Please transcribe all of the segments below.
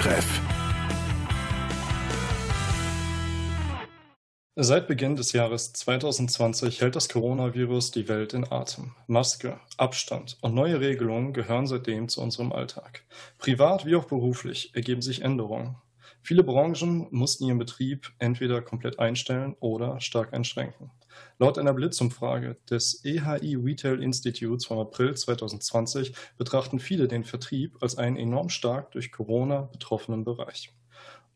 Talktreff. Seit Beginn des Jahres 2020 hält das Coronavirus die Welt in Atem. Maske, Abstand und neue Regelungen gehören seitdem zu unserem Alltag. Privat wie auch beruflich ergeben sich Änderungen. Viele Branchen mussten ihren Betrieb entweder komplett einstellen oder stark einschränken. Laut einer Blitzumfrage des EHI Retail Institutes vom April 2020 betrachten viele den Vertrieb als einen enorm stark durch Corona betroffenen Bereich.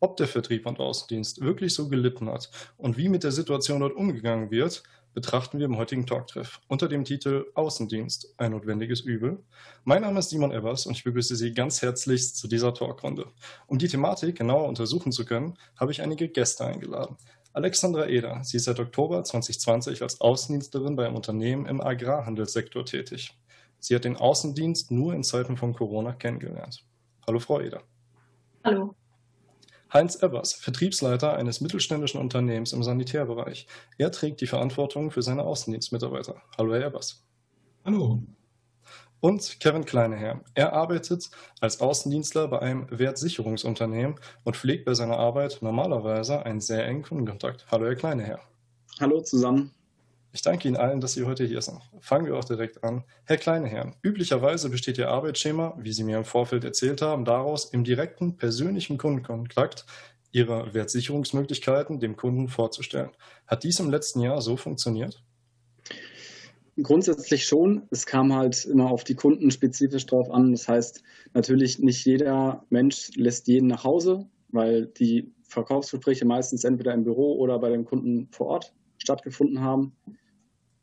Ob der Vertrieb und Außendienst wirklich so gelitten hat und wie mit der Situation dort umgegangen wird, betrachten wir im heutigen Talktreff unter dem Titel Außendienst, ein notwendiges Übel. Mein Name ist Simon Evers und ich begrüße Sie ganz herzlichst zu dieser Talkrunde. Um die Thematik genauer untersuchen zu können, habe ich einige Gäste eingeladen. Alexandra Eder, sie ist seit Oktober 2020 als Außendienstlerin bei einem Unternehmen im Agrarhandelssektor tätig. Sie hat den Außendienst nur in Zeiten von Corona kennengelernt. Hallo Frau Eder. Hallo. Heinz Ebbers, Vertriebsleiter eines mittelständischen Unternehmens im Sanitärbereich. Er trägt die Verantwortung für seine Außendienstmitarbeiter. Hallo, Herr Ebbers. Hallo. Und Kevin Kleineherr. Er arbeitet als Außendienstler bei einem Wertsicherungsunternehmen und pflegt bei seiner Arbeit normalerweise einen sehr engen Kundenkontakt. Hallo, Herr Kleineherr. Hallo zusammen. Ich danke Ihnen allen, dass Sie heute hier sind. Fangen wir auch direkt an. Herr Kleineherrn, üblicherweise besteht Ihr Arbeitsschema, wie Sie mir im Vorfeld erzählt haben, daraus, im direkten persönlichen Kundenkontakt Ihre Wertsicherungsmöglichkeiten dem Kunden vorzustellen. Hat dies im letzten Jahr so funktioniert? Grundsätzlich schon. Es kam halt immer auf die Kunden spezifisch drauf an. Das heißt, natürlich nicht jeder Mensch lässt jeden nach Hause, weil die Verkaufsgespräche meistens entweder im Büro oder bei dem Kunden vor Ort stattgefunden haben.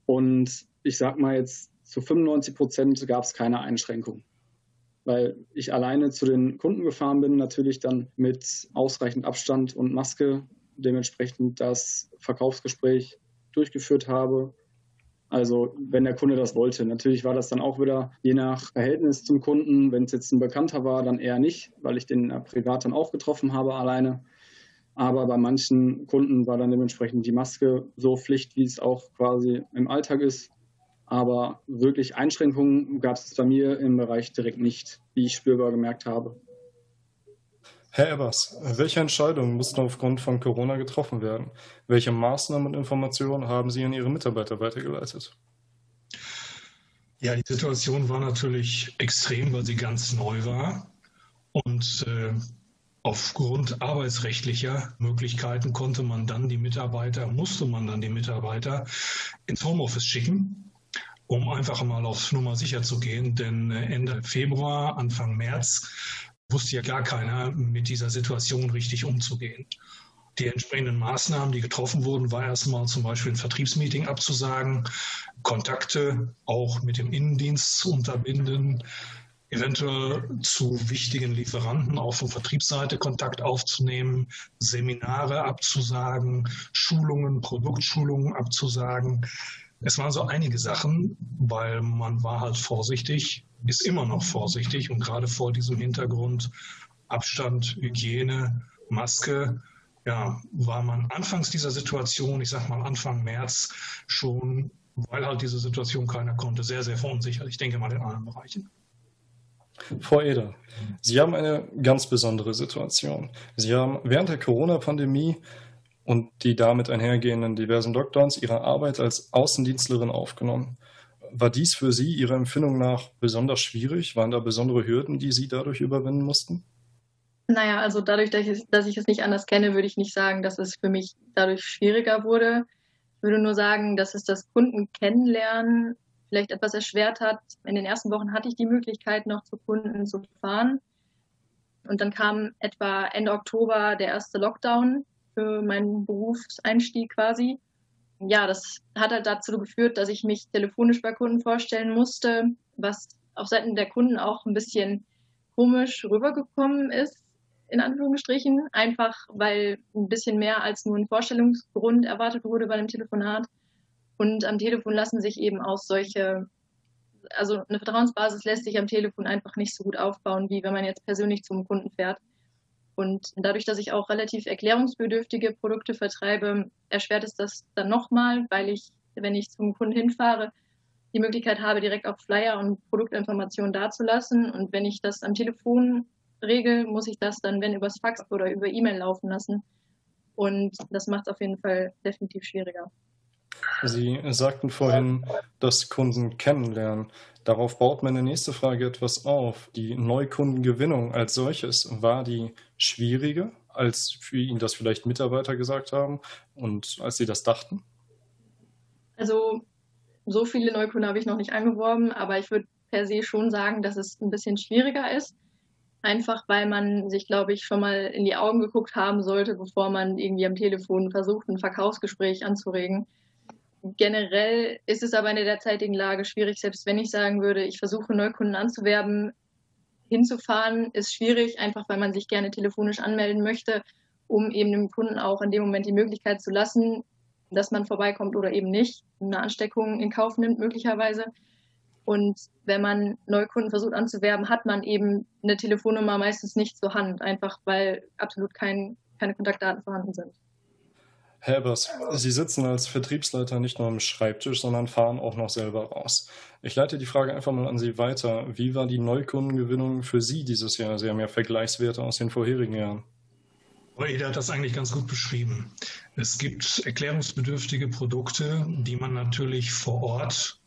Und ich sag mal jetzt, zu 95 Prozent gab es keine Einschränkung. Weil ich alleine zu den Kunden gefahren bin, natürlich dann mit ausreichend Abstand und Maske, dementsprechend das Verkaufsgespräch durchgeführt habe. Also wenn der Kunde das wollte. Natürlich war das dann auch wieder je nach Verhältnis zum Kunden. Wenn es jetzt ein Bekannter war, dann eher nicht, weil ich den privat dann auch getroffen habe alleine. Aber bei manchen Kunden war dann dementsprechend die Maske so Pflicht, wie es auch quasi im Alltag ist. Aber wirklich Einschränkungen gab es bei mir im Bereich direkt nicht, wie ich spürbar gemerkt habe. Herr Ebbers, welche Entscheidungen mussten aufgrund von Corona getroffen werden? Welche Maßnahmen und Informationen haben Sie an Ihre Mitarbeiter weitergeleitet? Ja, die Situation war natürlich extrem, weil sie ganz neu war. Und äh, Aufgrund arbeitsrechtlicher Möglichkeiten konnte man dann die Mitarbeiter, musste man dann die Mitarbeiter ins Homeoffice schicken, um einfach mal auf Nummer sicher zu gehen. Denn Ende Februar, Anfang März wusste ja gar keiner, mit dieser Situation richtig umzugehen. Die entsprechenden Maßnahmen, die getroffen wurden, war erstmal zum Beispiel ein Vertriebsmeeting abzusagen, Kontakte auch mit dem Innendienst zu unterbinden, eventuell zu wichtigen Lieferanten auch von Vertriebsseite Kontakt aufzunehmen, Seminare abzusagen, Schulungen, Produktschulungen abzusagen. Es waren so einige Sachen, weil man war halt vorsichtig, ist immer noch vorsichtig und gerade vor diesem Hintergrund Abstand, Hygiene, Maske, ja, war man anfangs dieser Situation, ich sag mal Anfang März schon, weil halt diese Situation keiner konnte, sehr, sehr verunsichert. Ich denke mal in allen Bereichen. Frau Eder, Sie haben eine ganz besondere Situation. Sie haben während der Corona-Pandemie und die damit einhergehenden diversen Lockdowns Ihre Arbeit als Außendienstlerin aufgenommen. War dies für Sie Ihrer Empfindung nach besonders schwierig? Waren da besondere Hürden, die Sie dadurch überwinden mussten? Naja, also dadurch, dass ich, dass ich es nicht anders kenne, würde ich nicht sagen, dass es für mich dadurch schwieriger wurde. Ich würde nur sagen, dass es das Kunden kennenlernen vielleicht etwas erschwert hat. In den ersten Wochen hatte ich die Möglichkeit, noch zu Kunden zu fahren. Und dann kam etwa Ende Oktober der erste Lockdown für meinen Berufseinstieg quasi. Ja, das hat halt dazu geführt, dass ich mich telefonisch bei Kunden vorstellen musste, was auf Seiten der Kunden auch ein bisschen komisch rübergekommen ist, in Anführungsstrichen. Einfach weil ein bisschen mehr als nur ein Vorstellungsgrund erwartet wurde bei dem Telefonat. Und am Telefon lassen sich eben auch solche, also eine Vertrauensbasis lässt sich am Telefon einfach nicht so gut aufbauen, wie wenn man jetzt persönlich zum Kunden fährt. Und dadurch, dass ich auch relativ erklärungsbedürftige Produkte vertreibe, erschwert es das dann nochmal, weil ich, wenn ich zum Kunden hinfahre, die Möglichkeit habe, direkt auch Flyer und Produktinformationen dazulassen. Und wenn ich das am Telefon Regel muss ich das dann, wenn übers Fax oder über E-Mail laufen lassen. Und das macht es auf jeden Fall definitiv schwieriger. Sie sagten vorhin, dass Kunden kennenlernen. Darauf baut meine nächste Frage etwas auf. Die Neukundengewinnung als solches, war die schwieriger, als für Ihnen das vielleicht Mitarbeiter gesagt haben und als Sie das dachten? Also so viele Neukunden habe ich noch nicht angeworben, aber ich würde per se schon sagen, dass es ein bisschen schwieriger ist. Einfach weil man sich, glaube ich, schon mal in die Augen geguckt haben sollte, bevor man irgendwie am Telefon versucht, ein Verkaufsgespräch anzuregen. Generell ist es aber in der derzeitigen Lage schwierig, selbst wenn ich sagen würde, ich versuche Neukunden anzuwerben, hinzufahren, ist schwierig, einfach weil man sich gerne telefonisch anmelden möchte, um eben dem Kunden auch in dem Moment die Möglichkeit zu lassen, dass man vorbeikommt oder eben nicht, eine Ansteckung in Kauf nimmt möglicherweise. Und wenn man Neukunden versucht anzuwerben, hat man eben eine Telefonnummer meistens nicht zur Hand, einfach weil absolut kein, keine Kontaktdaten vorhanden sind. Herr Ebers, Sie sitzen als Vertriebsleiter nicht nur am Schreibtisch, sondern fahren auch noch selber raus. Ich leite die Frage einfach mal an Sie weiter. Wie war die Neukundengewinnung für Sie dieses Jahr? Sie haben ja Vergleichswerte aus den vorherigen Jahren. Eder hat das eigentlich ganz gut beschrieben. Es gibt erklärungsbedürftige Produkte, die man natürlich vor Ort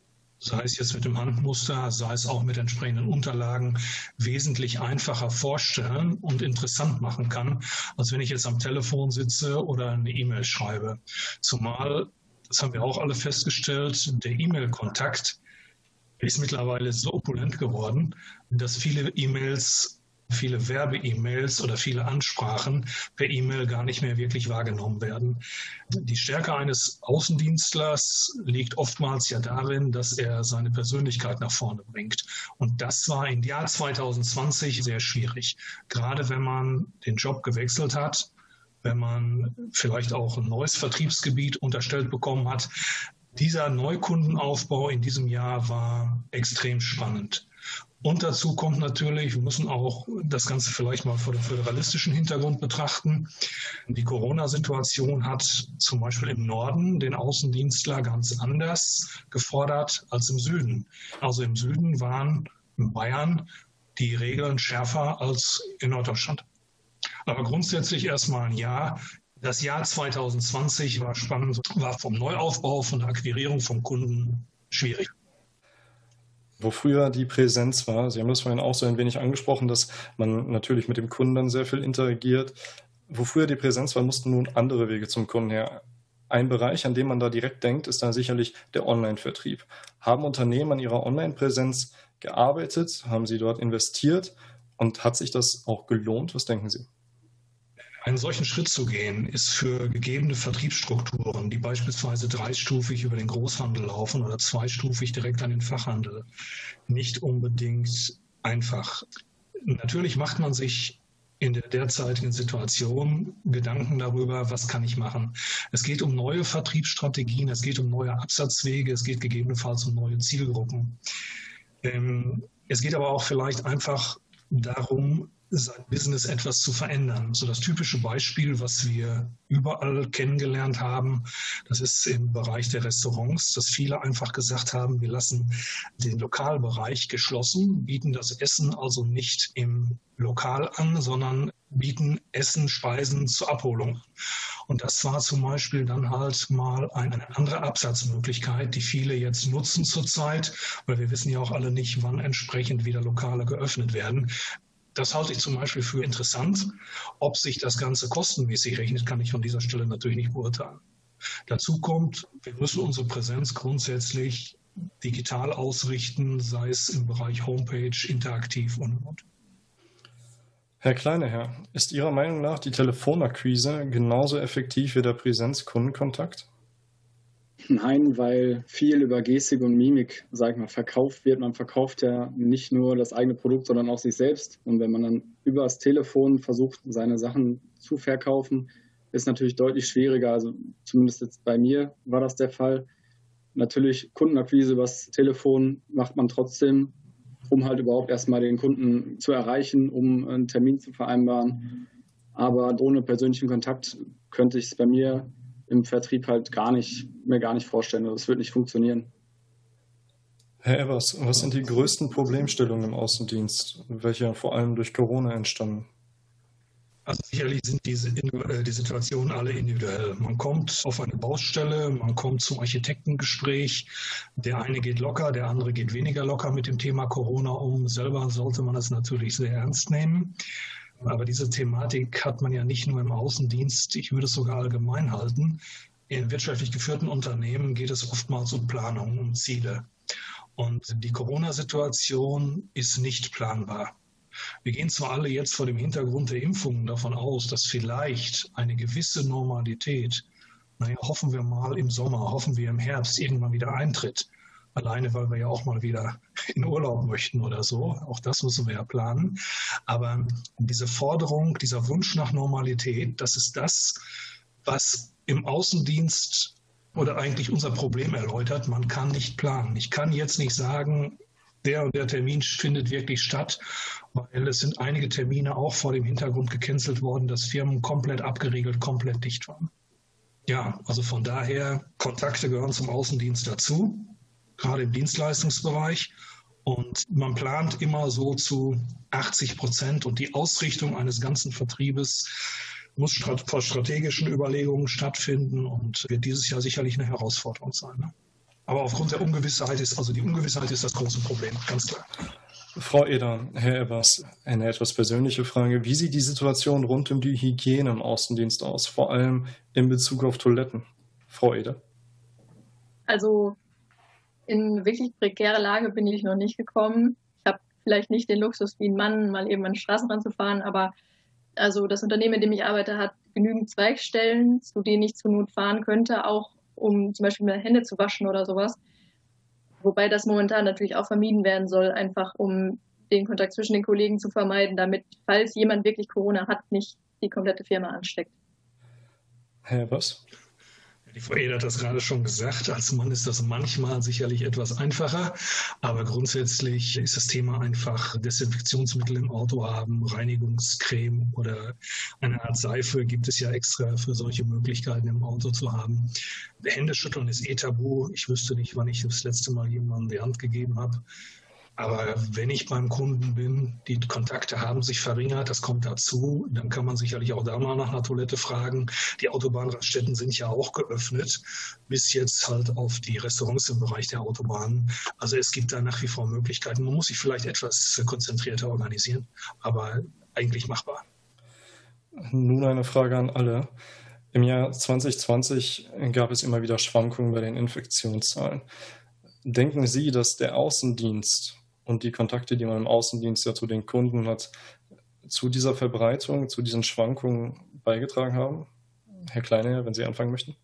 sei es jetzt mit dem Handmuster, sei es auch mit entsprechenden Unterlagen, wesentlich einfacher vorstellen und interessant machen kann, als wenn ich jetzt am Telefon sitze oder eine E-Mail schreibe. Zumal, das haben wir auch alle festgestellt, der E-Mail-Kontakt ist mittlerweile so opulent geworden, dass viele E-Mails viele Werbe-E-Mails oder viele Ansprachen per E-Mail gar nicht mehr wirklich wahrgenommen werden. Die Stärke eines Außendienstlers liegt oftmals ja darin, dass er seine Persönlichkeit nach vorne bringt. Und das war im Jahr 2020 sehr schwierig. Gerade wenn man den Job gewechselt hat, wenn man vielleicht auch ein neues Vertriebsgebiet unterstellt bekommen hat. Dieser Neukundenaufbau in diesem Jahr war extrem spannend. Und dazu kommt natürlich, wir müssen auch das Ganze vielleicht mal vor dem föderalistischen Hintergrund betrachten. Die Corona-Situation hat zum Beispiel im Norden den Außendienstler ganz anders gefordert als im Süden. Also im Süden waren in Bayern die Regeln schärfer als in Norddeutschland. Aber grundsätzlich erstmal ein Ja. Das Jahr 2020 war spannend, war vom Neuaufbau, von der Akquirierung vom Kunden schwierig wo früher die Präsenz war. Sie haben das vorhin auch so ein wenig angesprochen, dass man natürlich mit dem Kunden dann sehr viel interagiert. Wo früher die Präsenz war, mussten nun andere Wege zum Kunden her. Ein Bereich, an dem man da direkt denkt, ist dann sicherlich der Online-Vertrieb. Haben Unternehmen an ihrer Online-Präsenz gearbeitet? Haben sie dort investiert? Und hat sich das auch gelohnt? Was denken Sie? Einen solchen Schritt zu gehen, ist für gegebene Vertriebsstrukturen, die beispielsweise dreistufig über den Großhandel laufen oder zweistufig direkt an den Fachhandel, nicht unbedingt einfach. Natürlich macht man sich in der derzeitigen Situation Gedanken darüber, was kann ich machen. Es geht um neue Vertriebsstrategien, es geht um neue Absatzwege, es geht gegebenenfalls um neue Zielgruppen. Ähm, es geht aber auch vielleicht einfach darum, sein Business etwas zu verändern. So das typische Beispiel, was wir überall kennengelernt haben, das ist im Bereich der Restaurants, dass viele einfach gesagt haben, wir lassen den Lokalbereich geschlossen, bieten das Essen also nicht im Lokal an, sondern bieten Essen, Speisen zur Abholung. Und das war zum Beispiel dann halt mal eine andere Absatzmöglichkeit, die viele jetzt nutzen zurzeit, weil wir wissen ja auch alle nicht, wann entsprechend wieder Lokale geöffnet werden. Das halte ich zum Beispiel für interessant. Ob sich das Ganze kostenmäßig rechnet, kann ich von dieser Stelle natürlich nicht beurteilen. Dazu kommt, wir müssen unsere Präsenz grundsätzlich digital ausrichten, sei es im Bereich Homepage, interaktiv und und. Herr Kleineherr, ist Ihrer Meinung nach die Telefonakquise genauso effektiv wie der Präsenz-Kundenkontakt? Nein, weil viel über Gestik und Mimik, sag ich mal, verkauft wird. Man verkauft ja nicht nur das eigene Produkt, sondern auch sich selbst. Und wenn man dann über das Telefon versucht, seine Sachen zu verkaufen, ist natürlich deutlich schwieriger. Also zumindest jetzt bei mir war das der Fall. Natürlich Kundenakquise übers Telefon macht man trotzdem, um halt überhaupt erstmal den Kunden zu erreichen, um einen Termin zu vereinbaren. Aber ohne persönlichen Kontakt könnte ich es bei mir im Vertrieb halt gar nicht, mir gar nicht vorstellen. Das wird nicht funktionieren. Herr Evers, was sind die größten Problemstellungen im Außendienst, welche vor allem durch Corona entstanden? Also sicherlich sind diese, äh, die Situationen alle individuell. Man kommt auf eine Baustelle, man kommt zum Architektengespräch. Der eine geht locker, der andere geht weniger locker mit dem Thema Corona um. Selber sollte man das natürlich sehr ernst nehmen. Aber diese Thematik hat man ja nicht nur im Außendienst, ich würde es sogar allgemein halten. In wirtschaftlich geführten Unternehmen geht es oftmals um Planung, um Ziele. Und die Corona-Situation ist nicht planbar. Wir gehen zwar alle jetzt vor dem Hintergrund der Impfungen davon aus, dass vielleicht eine gewisse Normalität, naja, hoffen wir mal im Sommer, hoffen wir im Herbst irgendwann wieder eintritt. Alleine, weil wir ja auch mal wieder in Urlaub möchten oder so. Auch das müssen wir ja planen. Aber diese Forderung, dieser Wunsch nach Normalität, das ist das, was im Außendienst oder eigentlich unser Problem erläutert. Man kann nicht planen. Ich kann jetzt nicht sagen, der und der Termin findet wirklich statt, weil es sind einige Termine auch vor dem Hintergrund gecancelt worden, dass Firmen komplett abgeriegelt, komplett dicht waren. Ja, also von daher, Kontakte gehören zum Außendienst dazu, gerade im Dienstleistungsbereich. Und man plant immer so zu 80 Prozent und die Ausrichtung eines ganzen Vertriebes muss vor strategischen Überlegungen stattfinden und wird dieses Jahr sicherlich eine Herausforderung sein. Ne? Aber aufgrund der Ungewissheit ist, also die Ungewissheit ist das große Problem, ganz klar. Frau Eder, Herr Evers, eine etwas persönliche Frage. Wie sieht die Situation rund um die Hygiene im Außendienst aus, vor allem in Bezug auf Toiletten? Frau Eder. Also in wirklich prekäre Lage bin ich noch nicht gekommen. Ich habe vielleicht nicht den Luxus wie ein Mann, mal eben an den Straßenrand zu fahren, aber also das Unternehmen, in dem ich arbeite, hat genügend Zweigstellen, zu denen ich zur Not fahren könnte, auch um zum Beispiel meine Hände zu waschen oder sowas. Wobei das momentan natürlich auch vermieden werden soll, einfach um den Kontakt zwischen den Kollegen zu vermeiden, damit, falls jemand wirklich Corona hat, nicht die komplette Firma ansteckt. Herr was? Die Frau Eder hat das gerade schon gesagt. Als Mann ist das manchmal sicherlich etwas einfacher. Aber grundsätzlich ist das Thema einfach Desinfektionsmittel im Auto haben, Reinigungscreme oder eine Art Seife gibt es ja extra für solche Möglichkeiten im Auto zu haben. Hände schütteln ist eh tabu. Ich wüsste nicht, wann ich das letzte Mal jemandem die Hand gegeben habe. Aber wenn ich beim Kunden bin, die Kontakte haben sich verringert, das kommt dazu, dann kann man sicherlich auch da mal nach einer Toilette fragen. Die Autobahnraststätten sind ja auch geöffnet, bis jetzt halt auf die Restaurants im Bereich der Autobahnen. Also es gibt da nach wie vor Möglichkeiten. Man muss sich vielleicht etwas konzentrierter organisieren, aber eigentlich machbar. Nun eine Frage an alle. Im Jahr 2020 gab es immer wieder Schwankungen bei den Infektionszahlen. Denken Sie, dass der Außendienst und die Kontakte, die man im Außendienst ja zu den Kunden hat, zu dieser Verbreitung, zu diesen Schwankungen beigetragen haben? Herr Kleine, wenn Sie anfangen möchten.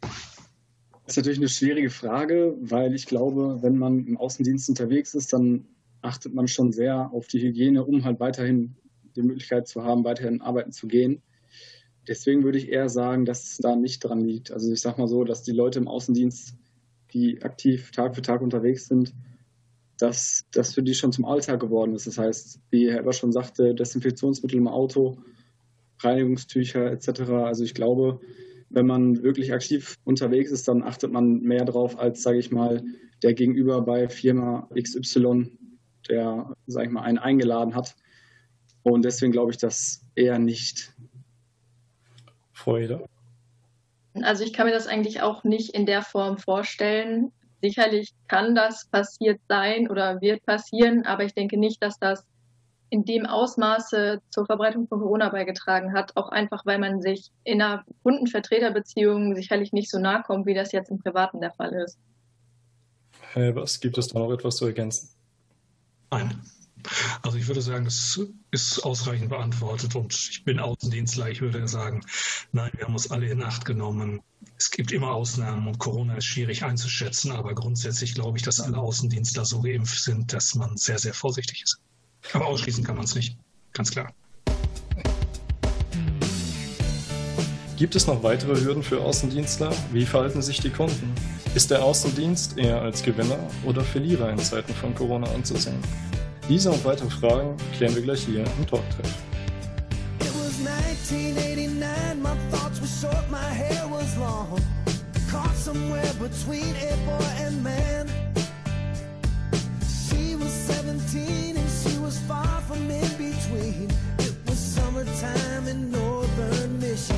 Das ist natürlich eine schwierige Frage, weil ich glaube, wenn man im Außendienst unterwegs ist, dann achtet man schon sehr auf die Hygiene, um halt weiterhin die Möglichkeit zu haben, weiterhin arbeiten zu gehen. Deswegen würde ich eher sagen, dass es da nicht dran liegt. Also ich sage mal so, dass die Leute im Außendienst, die aktiv Tag für Tag unterwegs sind, dass das für die schon zum Alltag geworden ist. Das heißt, wie Herr Eber schon sagte, Desinfektionsmittel im Auto, Reinigungstücher etc. Also ich glaube, wenn man wirklich aktiv unterwegs ist, dann achtet man mehr drauf als, sage ich mal, der Gegenüber bei Firma XY, der, sage ich mal, einen eingeladen hat. Und deswegen glaube ich das eher nicht. Freude. Also ich kann mir das eigentlich auch nicht in der Form vorstellen, sicherlich kann das passiert sein oder wird passieren, aber ich denke nicht, dass das in dem Ausmaße zur Verbreitung von Corona beigetragen hat, auch einfach, weil man sich in einer Kundenvertreterbeziehung sicherlich nicht so nahe kommt, wie das jetzt im Privaten der Fall ist. Hey, was gibt es da noch etwas zu ergänzen? Nein. Also ich würde sagen, das ist ausreichend beantwortet und ich bin Außendienstler. Ich würde sagen, nein, wir haben uns alle in Acht genommen. Es gibt immer Ausnahmen und Corona ist schwierig einzuschätzen, aber grundsätzlich glaube ich, dass alle Außendienstler so geimpft sind, dass man sehr, sehr vorsichtig ist. Aber ausschließen kann man es nicht, ganz klar. Gibt es noch weitere Hürden für Außendienstler? Wie verhalten sich die Kunden? Ist der Außendienst eher als Gewinner oder Verlierer in Zeiten von Corona anzusehen? Diese und weitere Fragen klären wir gleich hier im Talktreff. somewhere between a boy and man. She was 17 and she was far from in between. It was summertime in northern Michigan.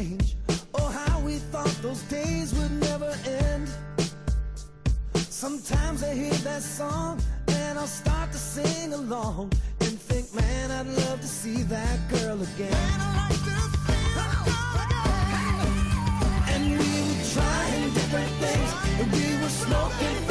strange. Oh, how we thought those days would never end. Sometimes I hear that song and I'll start to sing along and think, man, I'd love to see that girl again. Man, I like to see that girl again. And we were trying different things, and we were smoking.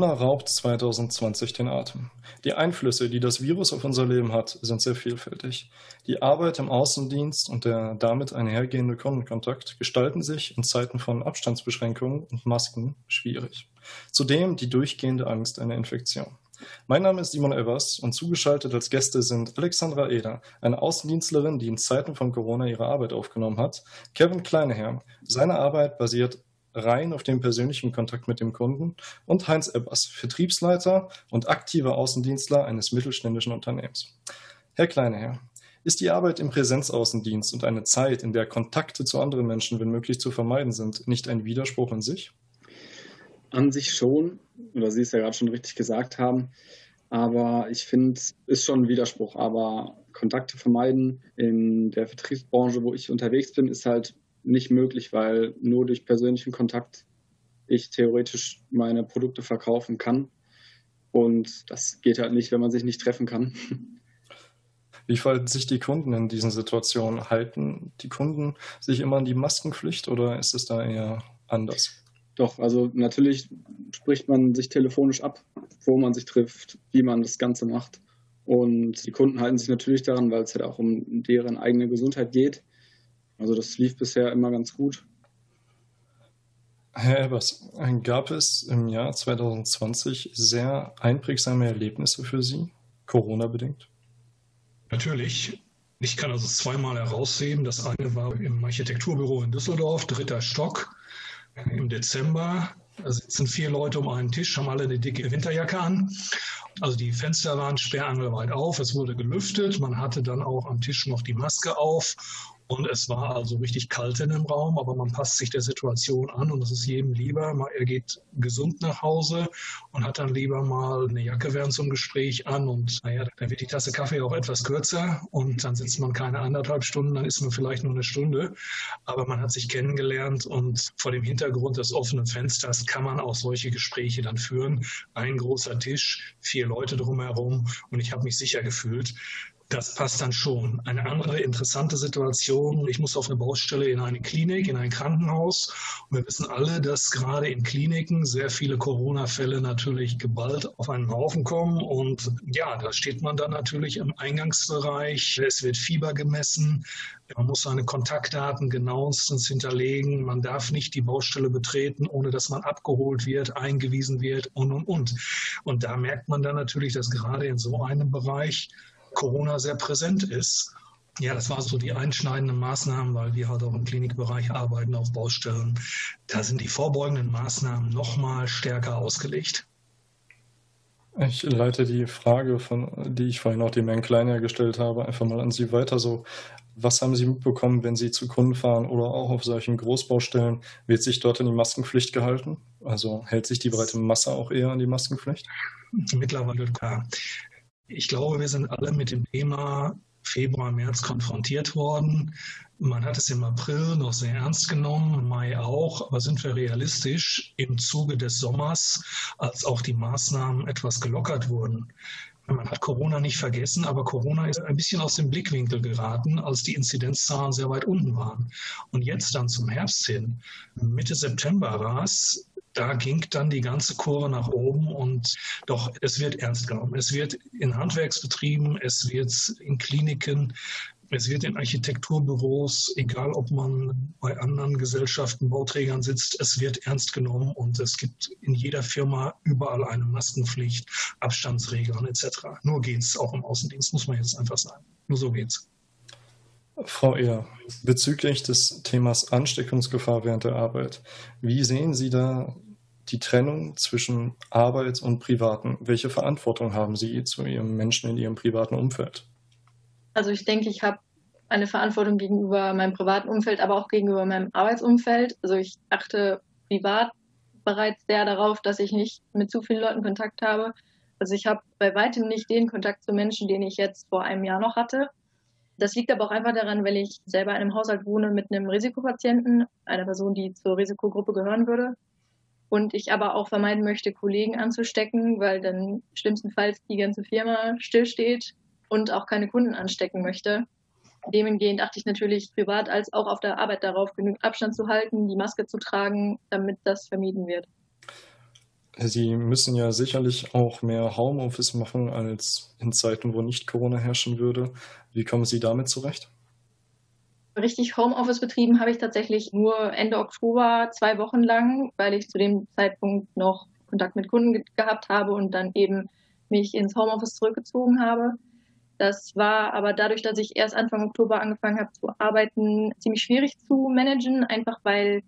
Corona raubt 2020 den Atem. Die Einflüsse, die das Virus auf unser Leben hat, sind sehr vielfältig. Die Arbeit im Außendienst und der damit einhergehende Kundenkontakt gestalten sich in Zeiten von Abstandsbeschränkungen und Masken schwierig. Zudem die durchgehende Angst einer Infektion. Mein Name ist Simon Evers und zugeschaltet als Gäste sind Alexandra Eder, eine Außendienstlerin, die in Zeiten von Corona ihre Arbeit aufgenommen hat, Kevin Kleineherr. Seine Arbeit basiert rein auf den persönlichen Kontakt mit dem Kunden und Heinz Ebbers, Vertriebsleiter und aktiver Außendienstler eines mittelständischen Unternehmens. Herr Kleineherr, ist die Arbeit im Präsenzaußendienst und eine Zeit, in der Kontakte zu anderen Menschen, wenn möglich, zu vermeiden sind, nicht ein Widerspruch in sich? An sich schon, oder Sie es ja gerade schon richtig gesagt haben, aber ich finde, ist schon ein Widerspruch. Aber Kontakte vermeiden in der Vertriebsbranche, wo ich unterwegs bin, ist halt nicht möglich, weil nur durch persönlichen Kontakt ich theoretisch meine Produkte verkaufen kann. Und das geht halt nicht, wenn man sich nicht treffen kann. Wie verhalten sich die Kunden in diesen Situationen? Halten die Kunden sich immer an die Maskenpflicht oder ist es da eher anders? Doch, also natürlich spricht man sich telefonisch ab, wo man sich trifft, wie man das Ganze macht. Und die Kunden halten sich natürlich daran, weil es halt auch um deren eigene Gesundheit geht. Also das lief bisher immer ganz gut. Herr Elbers, gab es im Jahr 2020 sehr einprägsame Erlebnisse für Sie, Corona-bedingt? Natürlich. Ich kann also zweimal herausheben. Das eine war im Architekturbüro in Düsseldorf, dritter Stock im Dezember. Da sitzen vier Leute um einen Tisch, haben alle eine dicke Winterjacke an. Also die Fenster waren sperrangelweit auf, es wurde gelüftet, man hatte dann auch am Tisch noch die Maske auf und es war also richtig kalt in dem Raum, aber man passt sich der Situation an und es ist jedem lieber. Er geht gesund nach Hause und hat dann lieber mal eine Jacke während zum Gespräch an und naja, dann wird die Tasse Kaffee auch etwas kürzer und dann sitzt man keine anderthalb Stunden, dann ist man vielleicht nur eine Stunde. Aber man hat sich kennengelernt und vor dem Hintergrund des offenen Fensters kann man auch solche Gespräche dann führen. Ein großer Tisch, vier Leute drumherum und ich habe mich sicher gefühlt. Das passt dann schon. Eine andere interessante Situation, ich muss auf eine Baustelle in eine Klinik, in ein Krankenhaus. Und wir wissen alle, dass gerade in Kliniken sehr viele Corona-Fälle natürlich geballt auf einen Haufen kommen. Und ja, da steht man dann natürlich im Eingangsbereich. Es wird Fieber gemessen. Man muss seine Kontaktdaten genauestens hinterlegen. Man darf nicht die Baustelle betreten, ohne dass man abgeholt wird, eingewiesen wird und, und, und. Und da merkt man dann natürlich, dass gerade in so einem Bereich Corona sehr präsent ist. Ja, das waren so die einschneidenden Maßnahmen, weil wir halt auch im Klinikbereich arbeiten auf Baustellen. Da sind die vorbeugenden Maßnahmen noch mal stärker ausgelegt. Ich leite die Frage, von, die ich vorhin auch dem Herrn Kleiner gestellt habe, einfach mal an Sie weiter. So, was haben Sie mitbekommen, wenn Sie zu Kunden fahren oder auch auf solchen Großbaustellen? Wird sich dort an die Maskenpflicht gehalten? Also hält sich die breite Masse auch eher an die Maskenpflicht? Mittlerweile klar. Ich glaube, wir sind alle mit dem Thema Februar, März konfrontiert worden. Man hat es im April noch sehr ernst genommen, im Mai auch, aber sind wir realistisch im Zuge des Sommers, als auch die Maßnahmen etwas gelockert wurden. Man hat Corona nicht vergessen, aber Corona ist ein bisschen aus dem Blickwinkel geraten, als die Inzidenzzahlen sehr weit unten waren. Und jetzt dann zum Herbst hin, Mitte September war es, da ging dann die ganze Kurve nach oben und doch, es wird ernst genommen. Es wird in Handwerksbetrieben, es wird in Kliniken, es wird in Architekturbüros, egal ob man bei anderen Gesellschaften, Bauträgern sitzt, es wird ernst genommen und es gibt in jeder Firma überall eine Maskenpflicht, Abstandsregeln etc. Nur geht es auch im Außendienst, muss man jetzt einfach sagen. Nur so geht's. Frau Ehr, bezüglich des Themas Ansteckungsgefahr während der Arbeit, wie sehen Sie da die Trennung zwischen Arbeit und Privaten? Welche Verantwortung haben Sie zu Ihrem Menschen in Ihrem privaten Umfeld? Also ich denke, ich habe eine Verantwortung gegenüber meinem privaten Umfeld, aber auch gegenüber meinem Arbeitsumfeld. Also ich achte privat bereits sehr darauf, dass ich nicht mit zu vielen Leuten Kontakt habe. Also ich habe bei weitem nicht den Kontakt zu Menschen, den ich jetzt vor einem Jahr noch hatte. Das liegt aber auch einfach daran, weil ich selber in einem Haushalt wohne mit einem Risikopatienten, einer Person, die zur Risikogruppe gehören würde. Und ich aber auch vermeiden möchte, Kollegen anzustecken, weil dann schlimmstenfalls die ganze Firma stillsteht und auch keine Kunden anstecken möchte. Demengehend achte ich natürlich privat als auch auf der Arbeit darauf, genügend Abstand zu halten, die Maske zu tragen, damit das vermieden wird. Sie müssen ja sicherlich auch mehr Homeoffice machen als in Zeiten, wo nicht Corona herrschen würde. Wie kommen Sie damit zurecht? Richtig Homeoffice betrieben habe ich tatsächlich nur Ende Oktober zwei Wochen lang, weil ich zu dem Zeitpunkt noch Kontakt mit Kunden gehabt habe und dann eben mich ins Homeoffice zurückgezogen habe. Das war aber dadurch, dass ich erst Anfang Oktober angefangen habe zu arbeiten, ziemlich schwierig zu managen, einfach weil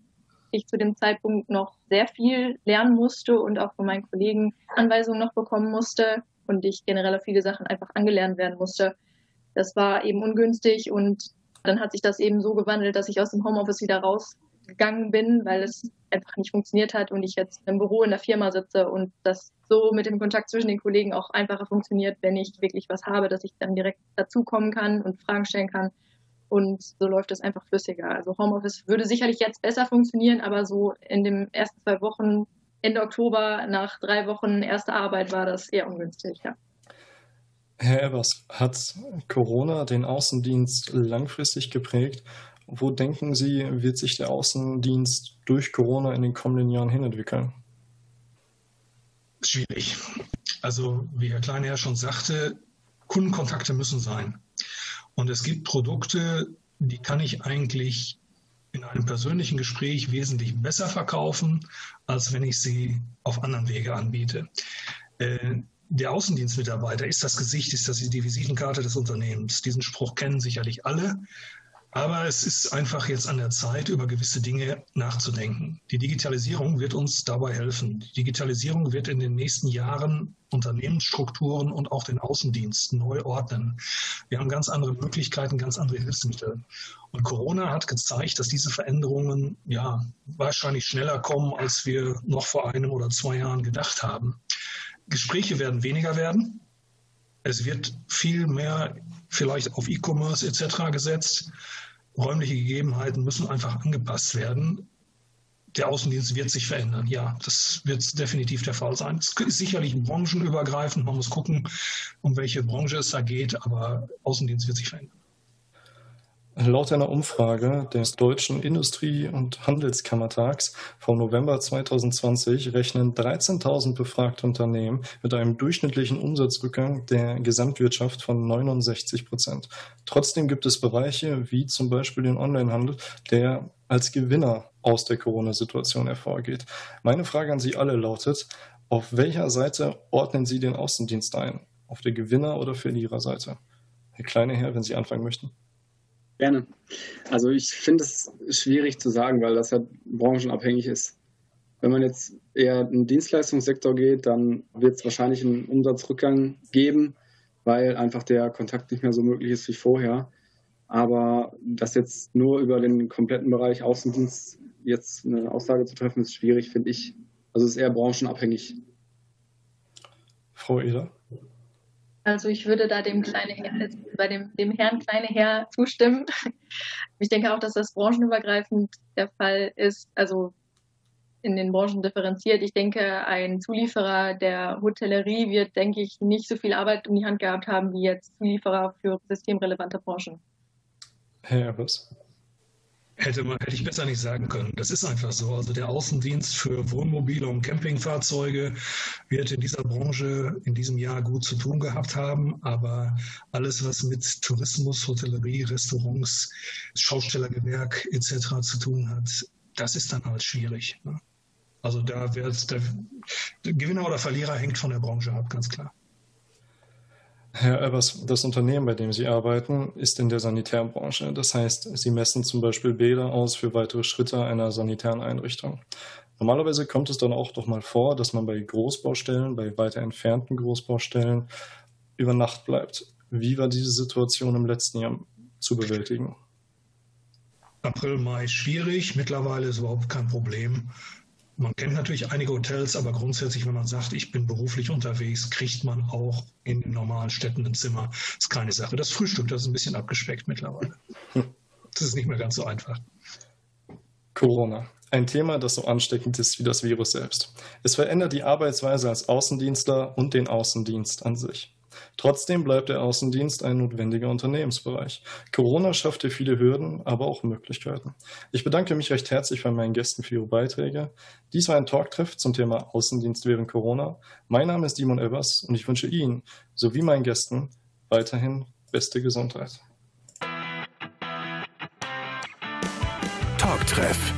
ich zu dem Zeitpunkt noch sehr viel lernen musste und auch von meinen Kollegen Anweisungen noch bekommen musste und ich generell auf viele Sachen einfach angelernt werden musste. Das war eben ungünstig und dann hat sich das eben so gewandelt, dass ich aus dem Homeoffice wieder rausgegangen bin, weil es einfach nicht funktioniert hat und ich jetzt im Büro in der Firma sitze und das so mit dem Kontakt zwischen den Kollegen auch einfacher funktioniert, wenn ich wirklich was habe, dass ich dann direkt dazukommen kann und Fragen stellen kann. Und so läuft es einfach flüssiger. Also Homeoffice würde sicherlich jetzt besser funktionieren, aber so in den ersten zwei Wochen, Ende Oktober, nach drei Wochen erster Arbeit war das eher ungünstig, ja. Herr Ebers, hat Corona den Außendienst langfristig geprägt? Wo denken Sie, wird sich der Außendienst durch Corona in den kommenden Jahren hinentwickeln? Schwierig. Also, wie Herr Kleine ja schon sagte, Kundenkontakte müssen sein. Und es gibt Produkte, die kann ich eigentlich in einem persönlichen Gespräch wesentlich besser verkaufen, als wenn ich sie auf anderen Wege anbiete. Äh, der Außendienstmitarbeiter ist das Gesicht, ist das die Visitenkarte des Unternehmens. Diesen Spruch kennen sicherlich alle. Aber es ist einfach jetzt an der Zeit, über gewisse Dinge nachzudenken. Die Digitalisierung wird uns dabei helfen. Die Digitalisierung wird in den nächsten Jahren Unternehmensstrukturen und auch den Außendienst neu ordnen. Wir haben ganz andere Möglichkeiten, ganz andere Hilfsmittel. Und Corona hat gezeigt, dass diese Veränderungen ja wahrscheinlich schneller kommen, als wir noch vor einem oder zwei Jahren gedacht haben. Gespräche werden weniger werden. Es wird viel mehr vielleicht auf E-Commerce etc. gesetzt. Räumliche Gegebenheiten müssen einfach angepasst werden. Der Außendienst wird sich verändern. Ja, das wird definitiv der Fall sein. Es ist sicherlich branchenübergreifend. Man muss gucken, um welche Branche es da geht, aber Außendienst wird sich verändern. Laut einer Umfrage des Deutschen Industrie- und Handelskammertags vom November 2020 rechnen 13.000 befragte Unternehmen mit einem durchschnittlichen Umsatzrückgang der Gesamtwirtschaft von 69 Prozent. Trotzdem gibt es Bereiche wie zum Beispiel den Onlinehandel, der als Gewinner aus der Corona-Situation hervorgeht. Meine Frage an Sie alle lautet, auf welcher Seite ordnen Sie den Außendienst ein? Auf der Gewinner- oder Verliererseite? Herr Kleine Herr, wenn Sie anfangen möchten. Gerne. Also ich finde es schwierig zu sagen, weil das ja branchenabhängig ist. Wenn man jetzt eher in den Dienstleistungssektor geht, dann wird es wahrscheinlich einen Umsatzrückgang geben, weil einfach der Kontakt nicht mehr so möglich ist wie vorher. Aber das jetzt nur über den kompletten Bereich Außendienst jetzt eine Aussage zu treffen, ist schwierig, finde ich. Also es ist eher branchenabhängig. Frau Eder? Also ich würde da dem kleine Herr, bei dem, dem Herrn kleine Herr zustimmen. Ich denke auch, dass das branchenübergreifend der Fall ist, also in den Branchen differenziert. Ich denke, ein Zulieferer der Hotellerie wird, denke ich, nicht so viel Arbeit in die Hand gehabt haben wie jetzt Zulieferer für systemrelevante Branchen. Herr Erbers. Hätte, man, hätte ich besser nicht sagen können. Das ist einfach so. Also der Außendienst für Wohnmobile und Campingfahrzeuge wird in dieser Branche in diesem Jahr gut zu tun gehabt haben. Aber alles, was mit Tourismus, Hotellerie, Restaurants, Schaustellergewerk etc. zu tun hat, das ist dann halt schwierig. Ne? Also da wird der Gewinner oder Verlierer hängt von der Branche ab, ganz klar. Herr Albers, das Unternehmen, bei dem Sie arbeiten, ist in der Sanitärbranche. Das heißt, Sie messen zum Beispiel Bäder aus für weitere Schritte einer sanitären Einrichtung. Normalerweise kommt es dann auch doch mal vor, dass man bei Großbaustellen, bei weiter entfernten Großbaustellen über Nacht bleibt. Wie war diese Situation im letzten Jahr zu bewältigen? April, Mai schwierig, mittlerweile ist überhaupt kein Problem. Man kennt natürlich einige Hotels, aber grundsätzlich, wenn man sagt, ich bin beruflich unterwegs, kriegt man auch in den normalen Städten ein Zimmer. Das ist keine Sache. Das Frühstück, das ist ein bisschen abgespeckt mittlerweile. Das ist nicht mehr ganz so einfach. Corona. Ein Thema, das so ansteckend ist wie das Virus selbst. Es verändert die Arbeitsweise als Außendienstler und den Außendienst an sich. Trotzdem bleibt der Außendienst ein notwendiger Unternehmensbereich. Corona schaffte viele Hürden, aber auch Möglichkeiten. Ich bedanke mich recht herzlich bei meinen Gästen für ihre Beiträge. Dies war ein Talktreff zum Thema Außendienst während Corona. Mein Name ist Simon Evers und ich wünsche Ihnen sowie meinen Gästen weiterhin beste Gesundheit. Talktreff